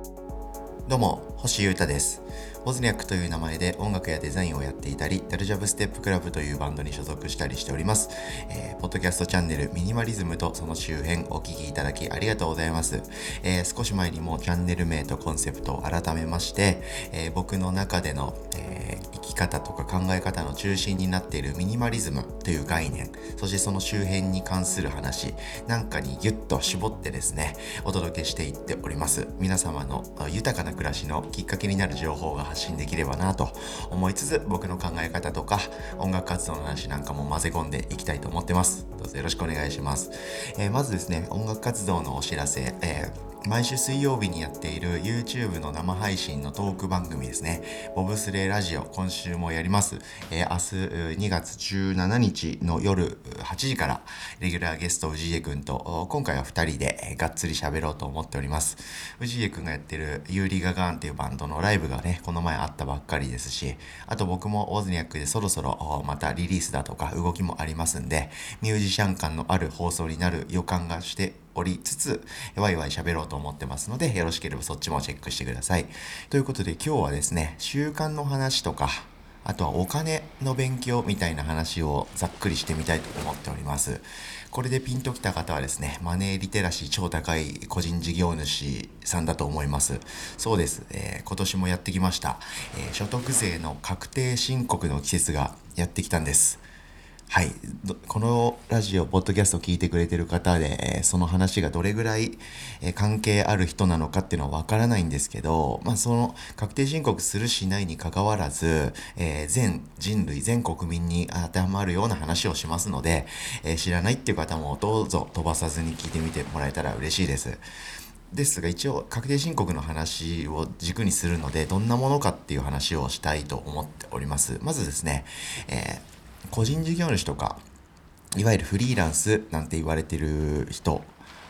Bye. どうも、星優太です。オズニャックという名前で音楽やデザインをやっていたり、ダルジャブステップクラブというバンドに所属したりしております。えー、ポッドキャストチャンネルミニマリズムとその周辺お聞きいただきありがとうございます。えー、少し前にもチャンネル名とコンセプトを改めまして、えー、僕の中での、え生き方とか考え方の中心になっているミニマリズムという概念、そしてその周辺に関する話なんかにギュッと絞ってですね、お届けしていっております。皆様の豊かな暮らしのきっかけになる情報が発信できればなと思いつつ、僕の考え方とか音楽活動の話なんかも混ぜ込んでいきたいと思ってます。どうぞよろしくお願いします。えー、まずですね、音楽活動のお知らせ、えー毎週水曜日にやっている YouTube の生配信のトーク番組ですね。ボブスレーラジオ、今週もやります。えー、明日2月17日の夜8時から、レギュラーゲスト氏家くんと、今回は2人でがっつり喋ろうと思っております。氏家くんがやってるユーリガガーンっていうバンドのライブがね、この前あったばっかりですし、あと僕もオーズニャックでそろそろまたリリースだとか動きもありますんで、ミュージシャン感のある放送になる予感がしておりつつ、ワイワイ喋ろうと思ってますので、よろしければそっちもチェックしてください。ということで今日はですね、習慣の話とか、あとはお金の勉強みたいな話をざっくりしてみたいと思っております。これでピンときた方はですね、マネーリテラシー超高い個人事業主さんだと思います。そうです。えー、今年もやってきました、えー、所得税の確定申告の季節がやってきたんです。はい。このラジオ、ポッドキャストを聞いてくれてる方で、えその話がどれぐらい、え関係ある人なのかっていうのはわからないんですけど、まあ、その確定申告するしないに関わらず、えー、全人類、全国民に当てはまるような話をしますので、え、知らないっていう方もどうぞ飛ばさずに聞いてみてもらえたら嬉しいです。ですが一応確定申告の話を軸にするのでどんなものかっていう話をしたいと思っております。まずですね、えー個人事業主とか、いわゆるフリーランスなんて言われてる人、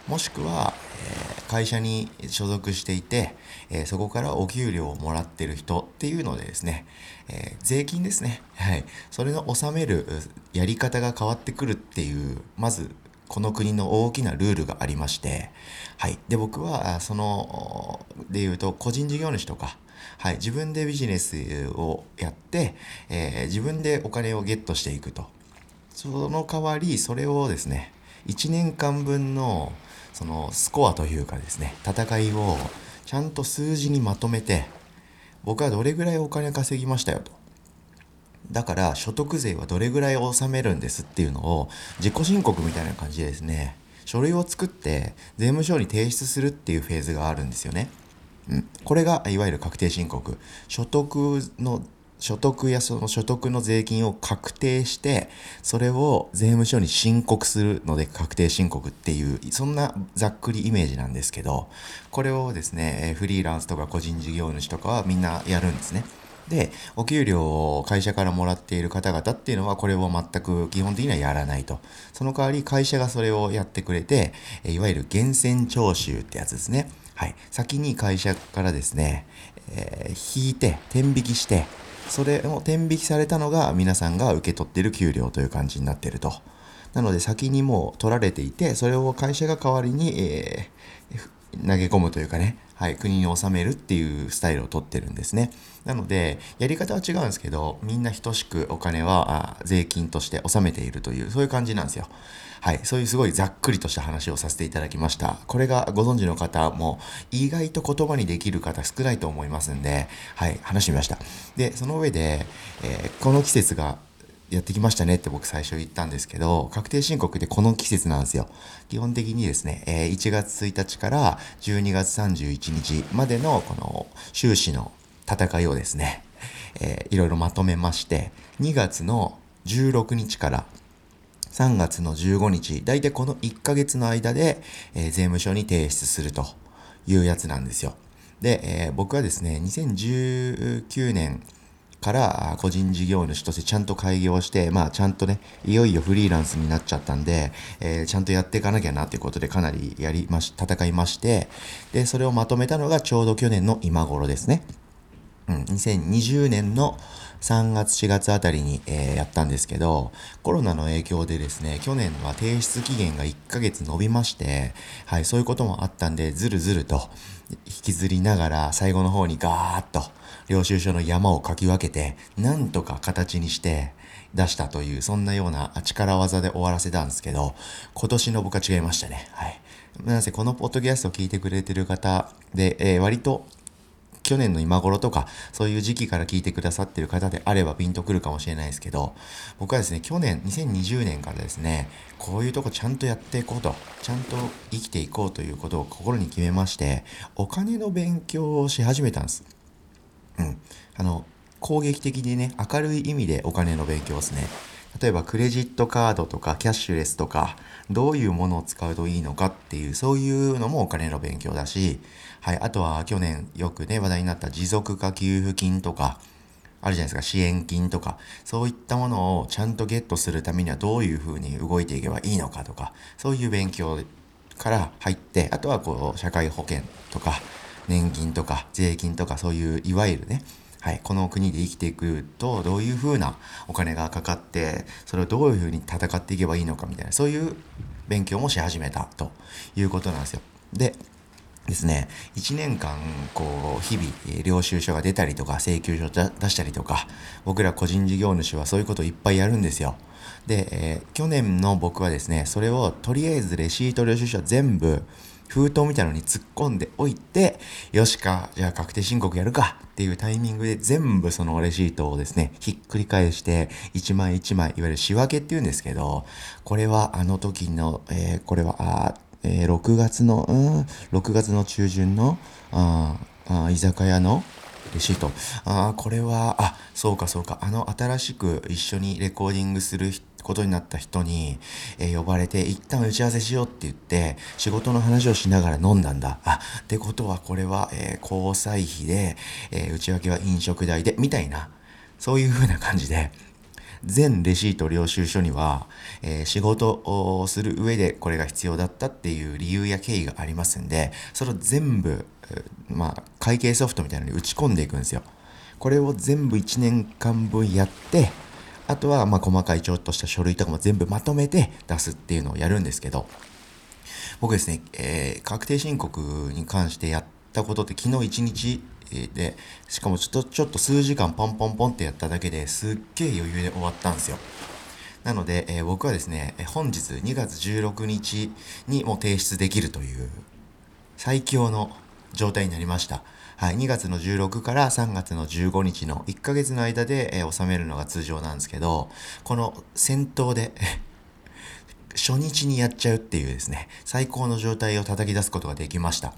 もしくは、えー、会社に所属していて、えー、そこからお給料をもらってる人っていうのでですね、えー、税金ですね。はい。それの納めるやり方が変わってくるっていう、まず、この国の大きなルールがありまして、はい。で、僕は、その、で言うと、個人事業主とか、はい、自分でビジネスをやって、えー、自分でお金をゲットしていくと。その代わり、それをですね、1年間分のそのスコアというかですね、戦いをちゃんと数字にまとめて、僕はどれぐらいお金稼ぎましたよと。だから所得税はどれぐらい納めるんですっていうのを自己申告みたいな感じでですね、書類を作って税務署に提出するっていうフェーズがあるんですよね。うん、これがいわゆる確定申告所得の所得やその所得の税金を確定してそれを税務署に申告するので確定申告っていうそんなざっくりイメージなんですけどこれをですねフリーランスとか個人事業主とかはみんなやるんですね。で、お給料を会社からもらっている方々っていうのはこれを全く基本的にはやらないと。その代わり会社がそれをやってくれて、いわゆる源泉徴収ってやつですね。はい、先に会社からですね、えー、引いて、天引きして、それを天引きされたのが皆さんが受け取っている給料という感じになっていると。なので先にもう取られていて、それを会社が代わりに、えー、投げ込むというかね、はい、国に納めるっていうスタイルをとってるんですね。なので、やり方は違うんですけど、みんな等しくお金は税金として納めているという、そういう感じなんですよ。はい、そういうすごいざっくりとした話をさせていただきました。これがご存知の方も意外と言葉にできる方少ないと思いますんで、はい、話してみました。で、その上で、えー、この季節がやってきましたねって僕最初言ったんですけど、確定申告ってこの季節なんですよ。基本的にですね、え、1月1日から12月31日までのこの収支の戦いをですね、いろいろまとめまして、2月の16日から3月の15日、だいたいこの1ヶ月の間で、税務署に提出するというやつなんですよ。で、僕はですね、2019年から個人事業主としてちゃんと開業して、まあちゃんとね、いよいよフリーランスになっちゃったんで、えー、ちゃんとやっていかなきゃなっていうことでかなりやりまし、戦いまして、で、それをまとめたのがちょうど去年の今頃ですね。うん、2020年の3月4月あたりに、えー、やったんですけど、コロナの影響でですね、去年は提出期限が1ヶ月伸びまして、はい、そういうこともあったんで、ずるずると引きずりながら最後の方にガーッと領収書の山をかき分けて、なんとか形にして出したという、そんなような力技で終わらせたんですけど、今年の僕は違いましたね。はい。なぜこのポッドキャストを聞いてくれてる方で、えー、割と去年の今頃とか、そういう時期から聞いてくださってる方であればピンとくるかもしれないですけど、僕はですね、去年、2020年からですね、こういうとこちゃんとやっていこうと、ちゃんと生きていこうということを心に決めまして、お金の勉強をし始めたんです。うん。あの、攻撃的にね、明るい意味でお金の勉強ですね。例えばクレジットカードとかキャッシュレスとかどういうものを使うといいのかっていうそういうのもお金の勉強だし、はい、あとは去年よくね話題になった持続化給付金とかあるじゃないですか支援金とかそういったものをちゃんとゲットするためにはどういうふうに動いていけばいいのかとかそういう勉強から入ってあとはこう社会保険とか年金とか税金とかそういういわゆるねはい、この国で生きていくとどういうふうなお金がかかってそれをどういうふうに戦っていけばいいのかみたいなそういう勉強もし始めたということなんですよ。でですね、1年間、こう、日々、領収書が出たりとか、請求書出したりとか、僕ら個人事業主はそういうことをいっぱいやるんですよ。で、えー、去年の僕はですね、それをとりあえずレシート領収書全部、封筒みたいなのに突っ込んでおいて、よしか、じゃあ確定申告やるかっていうタイミングで全部そのレシートをですね、ひっくり返して、一枚一枚、いわゆる仕分けっていうんですけど、これはあの時の、えー、これは、あえー、6月の、うん、6月の中旬の、ああ居酒屋のレシート。あこれは、あ、そうかそうか。あの新しく一緒にレコーディングする人ことになった人に、えー、呼ばれて、一旦打ち合わせしようって言って、仕事の話をしながら飲んだんだ。あ、ってことはこれは、えー、交際費で、えー、内訳は飲食代で、みたいな、そういう風な感じで、全レシート領収書には、えー、仕事をする上でこれが必要だったっていう理由や経緯がありますんで、それを全部、まあ、会計ソフトみたいなのに打ち込んでいくんですよ。これを全部1年間分やって、あとは、ま、細かいちょっとした書類とかも全部まとめて出すっていうのをやるんですけど、僕ですね、えー、確定申告に関してやったことって昨日1日で、しかもちょっと、ちょっと数時間ポンポンポンってやっただけですっげえ余裕で終わったんですよ。なので、えー、僕はですね、本日2月16日にも提出できるという最強の状態になりました。はい、2月の16から3月の15日の1ヶ月の間で、えー、収めるのが通常なんですけど、この先頭で 初日にやっちゃうっていうですね、最高の状態を叩き出すことができました。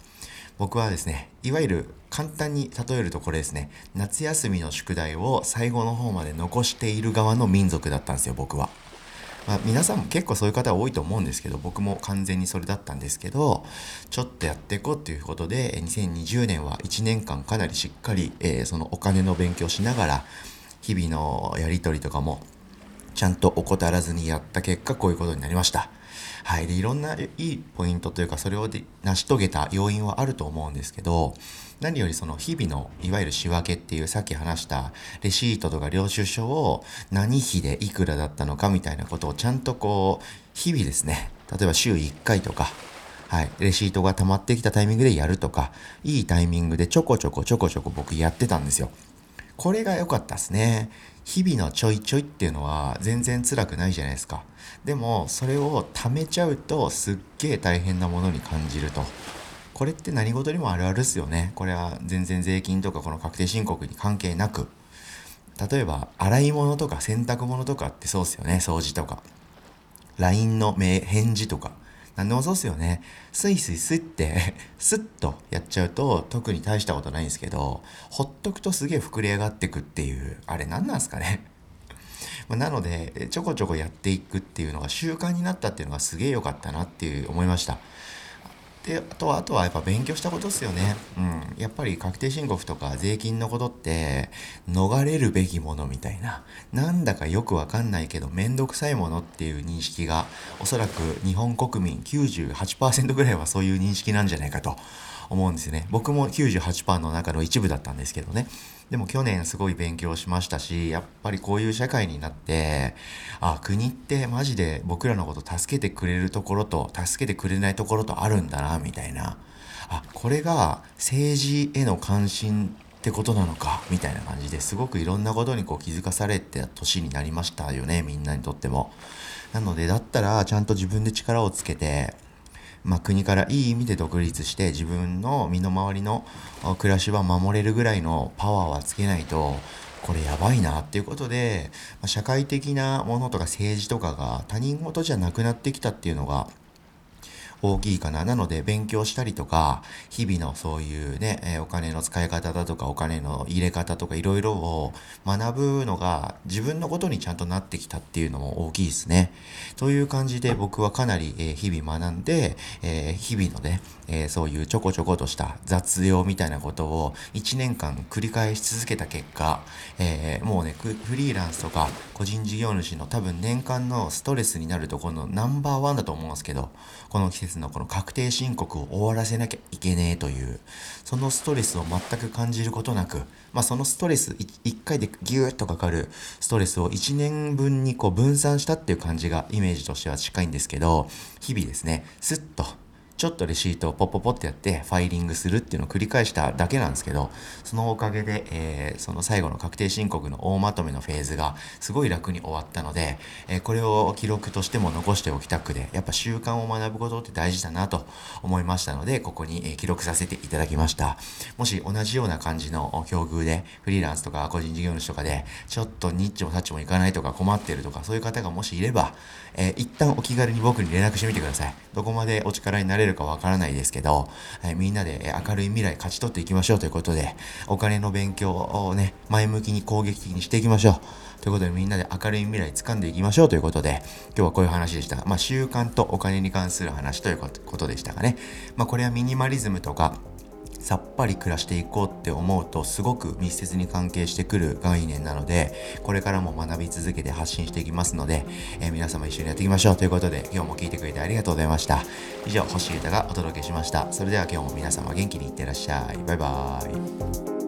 僕はですね、いわゆる簡単に例えるとこれですね、夏休みの宿題を最後の方まで残している側の民族だったんですよ、僕は。まあ、皆さんも結構そういう方多いと思うんですけど、僕も完全にそれだったんですけど、ちょっとやっていこうということで、2020年は1年間かなりしっかり、えー、そのお金の勉強しながら、日々のやり取りとかも、ちゃんと怠らずにやった結果、こういうことになりました。はい。で、いろんないいポイントというか、それを成し遂げた要因はあると思うんですけど、何よりその日々のいわゆる仕分けっていうさっき話したレシートとか領収書を何費でいくらだったのかみたいなことをちゃんとこう日々ですね例えば週1回とかはい、レシートが溜まってきたタイミングでやるとかいいタイミングでちょこちょこちょこちょこ僕やってたんですよ。これが良かったですね。日々のちょいちょいっていうのは全然辛くないじゃないですか。でもそれを貯めちゃうとすっげえ大変なものに感じると。これって何事にもあるあるっすよね。これは全然税金とかこの確定申告に関係なく。例えば洗い物とか洗濯物とかってそうっすよね。掃除とか。LINE の返事とか。何でもそうっすよね。スイスイスって スッとやっちゃうと特に大したことないんですけどほっとくとすげえ膨れ上がってくっていうあれ何なんすかね。なのでちょこちょこやっていくっていうのが習慣になったっていうのがすげえ良かったなっていう思いました。であとあとはやっぱ勉強したことですよね。うん。やっぱり確定申告とか税金のことって逃れるべきものみたいな。なんだかよくわかんないけどめんどくさいものっていう認識がおそらく日本国民98%ぐらいはそういう認識なんじゃないかと思うんですね。僕も98%の中の一部だったんですけどね。でも去年すごい勉強しましたし、やっぱりこういう社会になって、あ、国ってマジで僕らのこと助けてくれるところと助けてくれないところとあるんだな、みたいな。あ、これが政治への関心ってことなのかみたいな感じですごくいろんなことにこう気づかされて年になりましたよねみんなにとってもなのでだったらちゃんと自分で力をつけてまあ、国からいい意味で独立して自分の身の回りの暮らしは守れるぐらいのパワーはつけないとこれやばいなっていうことで、まあ、社会的なものとか政治とかが他人事じゃなくなってきたっていうのが大きいかな。なので、勉強したりとか、日々のそういうね、えお金の使い方だとか、お金の入れ方とか、いろいろを学ぶのが自分のことにちゃんとなってきたっていうのも大きいですね。という感じで僕はかなり、え日々学んで、え日々のね、えそういうちょこちょことした雑用みたいなことを1年間繰り返し続けた結果、え、もうね、フリーランスとか個人事業主の多分年間のストレスになるところのナンバーワンだと思うんですけど、この季節のこの確定申告を終わらせなきゃいけねえという、そのストレスを全く感じることなく、まあそのストレス、1回でギューッとかかるストレスを1年分にこう分散したっていう感じがイメージとしては近いんですけど、日々ですね、スッとちょっとレシートをポッポポってやってファイリングするっていうのを繰り返しただけなんですけど、そのおかげで、えー、その最後の確定申告の大まとめのフェーズがすごい楽に終わったので、えー、これを記録としても残しておきたくて、やっぱ習慣を学ぶことって大事だなと思いましたので、ここに、え、記録させていただきました。もし同じような感じの境遇で、フリーランスとか個人事業主とかで、ちょっとニッチもタッチもいかないとか困ってるとか、そういう方がもしいれば、えー、一旦お気軽に僕に連絡してみてください。どこまでお力になれるかわからないですけど、えみんなで明るい未来勝ち取っていきましょうということで、お金の勉強をね、前向きに攻撃的にしていきましょう。ということでみんなで明るい未来掴んでいきましょうということで、今日はこういう話でした。まあ習慣とお金に関する話ということでしたがね。まあこれはミニマリズムとか、さっぱり暮らしていこうって思うとすごく密接に関係してくる概念なのでこれからも学び続けて発信していきますので、えー、皆様一緒にやっていきましょうということで今日も聞いてくれてありがとうございました。以上星歌がお届けしました。それでは今日も皆様元気にいってらっしゃい。バイバーイ。